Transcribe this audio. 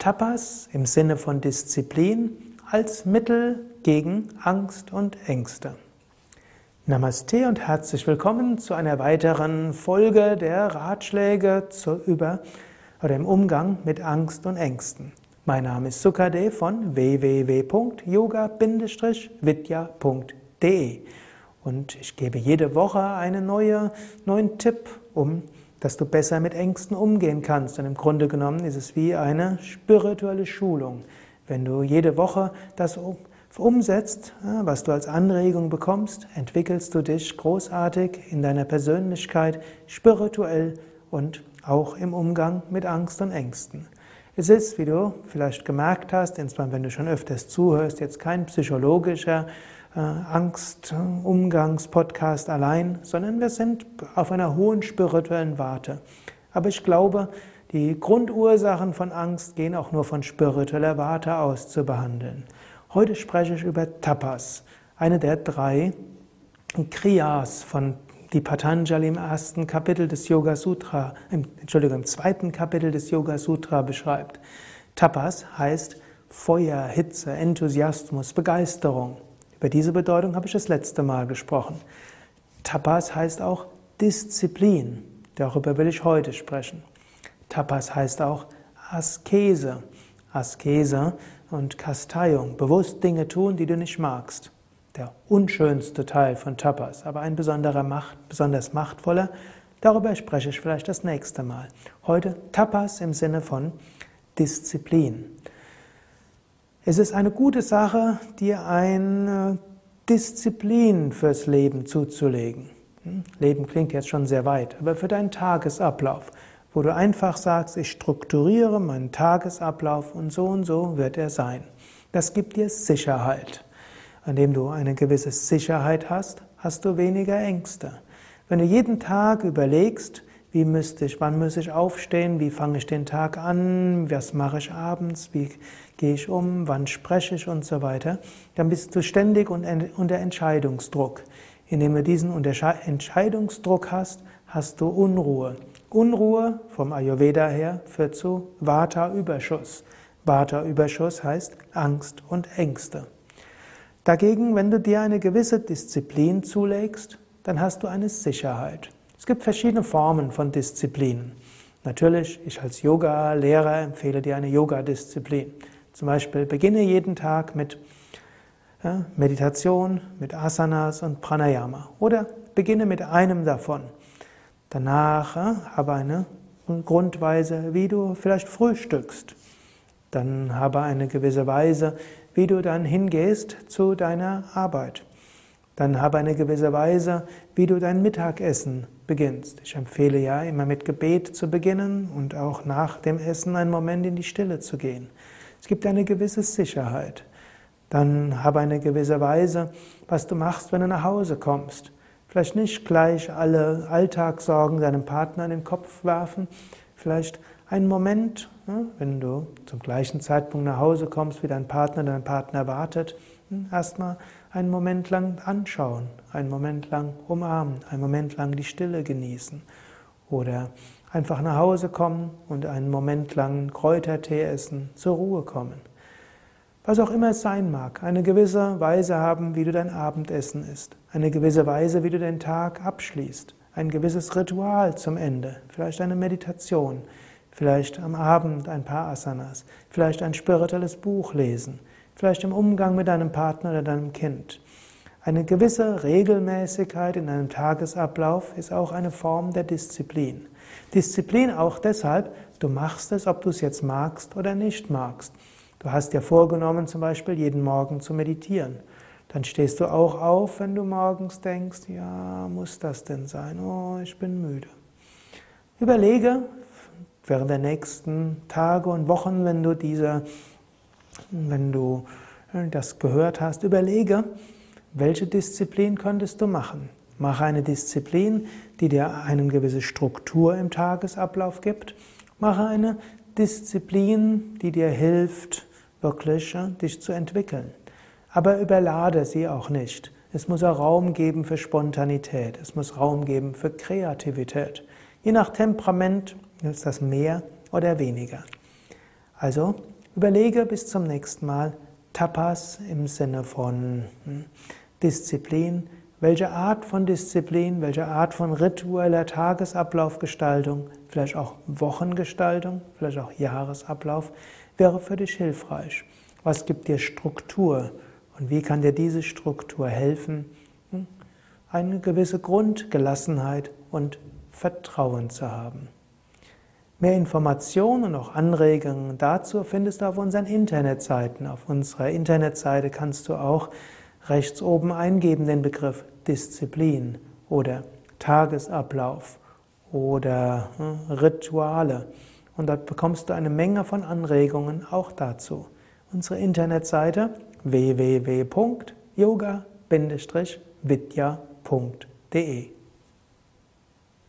Tapas im Sinne von Disziplin als Mittel gegen Angst und Ängste. Namaste und herzlich willkommen zu einer weiteren Folge der Ratschläge zur über oder im Umgang mit Angst und Ängsten. Mein Name ist Sukade von www.yoga-vidya.de und ich gebe jede Woche einen neue, neuen Tipp, um dass du besser mit Ängsten umgehen kannst. Und im Grunde genommen ist es wie eine spirituelle Schulung. Wenn du jede Woche das umsetzt, was du als Anregung bekommst, entwickelst du dich großartig in deiner Persönlichkeit, spirituell und auch im Umgang mit Angst und Ängsten. Es ist, wie du vielleicht gemerkt hast, insbesondere wenn du schon öfters zuhörst, jetzt kein psychologischer äh, Angst-Umgangs-Podcast allein, sondern wir sind auf einer hohen spirituellen Warte. Aber ich glaube, die Grundursachen von Angst gehen auch nur von spiritueller Warte aus zu behandeln. Heute spreche ich über Tapas, eine der drei Kriyas von die Patanjali im ersten Kapitel des Yoga Sutra, im, Entschuldigung, im zweiten Kapitel des Yoga Sutra beschreibt. Tapas heißt Feuer, Hitze, Enthusiasmus, Begeisterung. Über diese Bedeutung habe ich das letzte Mal gesprochen. Tapas heißt auch Disziplin. Darüber will ich heute sprechen. Tapas heißt auch Askese. Askese und Kasteiung. Bewusst Dinge tun, die du nicht magst. Der unschönste Teil von Tapas, aber ein besonderer Macht, besonders machtvoller. Darüber spreche ich vielleicht das nächste Mal. Heute Tapas im Sinne von Disziplin. Es ist eine gute Sache, dir eine Disziplin fürs Leben zuzulegen. Hm? Leben klingt jetzt schon sehr weit, aber für deinen Tagesablauf, wo du einfach sagst, ich strukturiere meinen Tagesablauf und so und so wird er sein. Das gibt dir Sicherheit. Indem du eine gewisse Sicherheit hast, hast du weniger Ängste. Wenn du jeden Tag überlegst, wie müsste ich, wann muss ich aufstehen, wie fange ich den Tag an, was mache ich abends, wie gehe ich um, wann spreche ich und so weiter, dann bist du ständig unter Entscheidungsdruck. Indem du diesen Entscheidungsdruck hast, hast du Unruhe. Unruhe vom Ayurveda her führt zu Vata-Überschuss. Vata-Überschuss heißt Angst und Ängste. Dagegen, wenn du dir eine gewisse Disziplin zulegst, dann hast du eine Sicherheit. Es gibt verschiedene Formen von Disziplinen. Natürlich, ich als Yoga-Lehrer empfehle dir eine Yoga-Disziplin. Zum Beispiel beginne jeden Tag mit Meditation, mit Asanas und Pranayama. Oder beginne mit einem davon. Danach habe eine Grundweise, wie du vielleicht frühstückst. Dann habe eine gewisse Weise, wie du dann hingehst zu deiner Arbeit. Dann habe eine gewisse Weise, wie du dein Mittagessen beginnst. Ich empfehle ja immer mit Gebet zu beginnen und auch nach dem Essen einen Moment in die Stille zu gehen. Es gibt eine gewisse Sicherheit. Dann habe eine gewisse Weise, was du machst, wenn du nach Hause kommst. Vielleicht nicht gleich alle Alltagssorgen deinem Partner in den Kopf werfen. Vielleicht einen Moment, ne, wenn du zum gleichen Zeitpunkt nach Hause kommst, wie dein Partner, dein Partner wartet, hm, erstmal einen Moment lang anschauen, einen Moment lang umarmen, einen Moment lang die Stille genießen oder einfach nach Hause kommen und einen Moment lang Kräutertee essen, zur Ruhe kommen. Was auch immer es sein mag, eine gewisse Weise haben, wie du dein Abendessen isst, eine gewisse Weise, wie du den Tag abschließt, ein gewisses Ritual zum Ende, vielleicht eine Meditation, vielleicht am Abend ein paar Asanas, vielleicht ein spirituelles Buch lesen, vielleicht im Umgang mit deinem Partner oder deinem Kind. Eine gewisse Regelmäßigkeit in einem Tagesablauf ist auch eine Form der Disziplin. Disziplin auch deshalb, du machst es, ob du es jetzt magst oder nicht magst. Du hast dir vorgenommen, zum Beispiel jeden Morgen zu meditieren. Dann stehst du auch auf, wenn du morgens denkst, ja, muss das denn sein? Oh, ich bin müde. Überlege während der nächsten Tage und Wochen, wenn du diese wenn du äh, das gehört hast, überlege, welche Disziplin könntest du machen? Mache eine Disziplin, die dir eine gewisse Struktur im Tagesablauf gibt. Mache eine Disziplin, die dir hilft, wirklich äh, dich zu entwickeln. Aber überlade sie auch nicht. Es muss auch Raum geben für Spontanität. Es muss Raum geben für Kreativität. Je nach Temperament ist das mehr oder weniger. Also überlege bis zum nächsten Mal Tapas im Sinne von hm, Disziplin. Welche Art von Disziplin, welche Art von ritueller Tagesablaufgestaltung, vielleicht auch Wochengestaltung, vielleicht auch Jahresablauf, wäre für dich hilfreich? Was gibt dir Struktur und wie kann dir diese Struktur helfen, hm, eine gewisse Grundgelassenheit und Vertrauen zu haben? Mehr Informationen und auch Anregungen dazu findest du auf unseren Internetseiten. Auf unserer Internetseite kannst du auch rechts oben eingeben den Begriff Disziplin oder Tagesablauf oder hm, Rituale. Und dort bekommst du eine Menge von Anregungen auch dazu. Unsere Internetseite www.yoga-vidya.de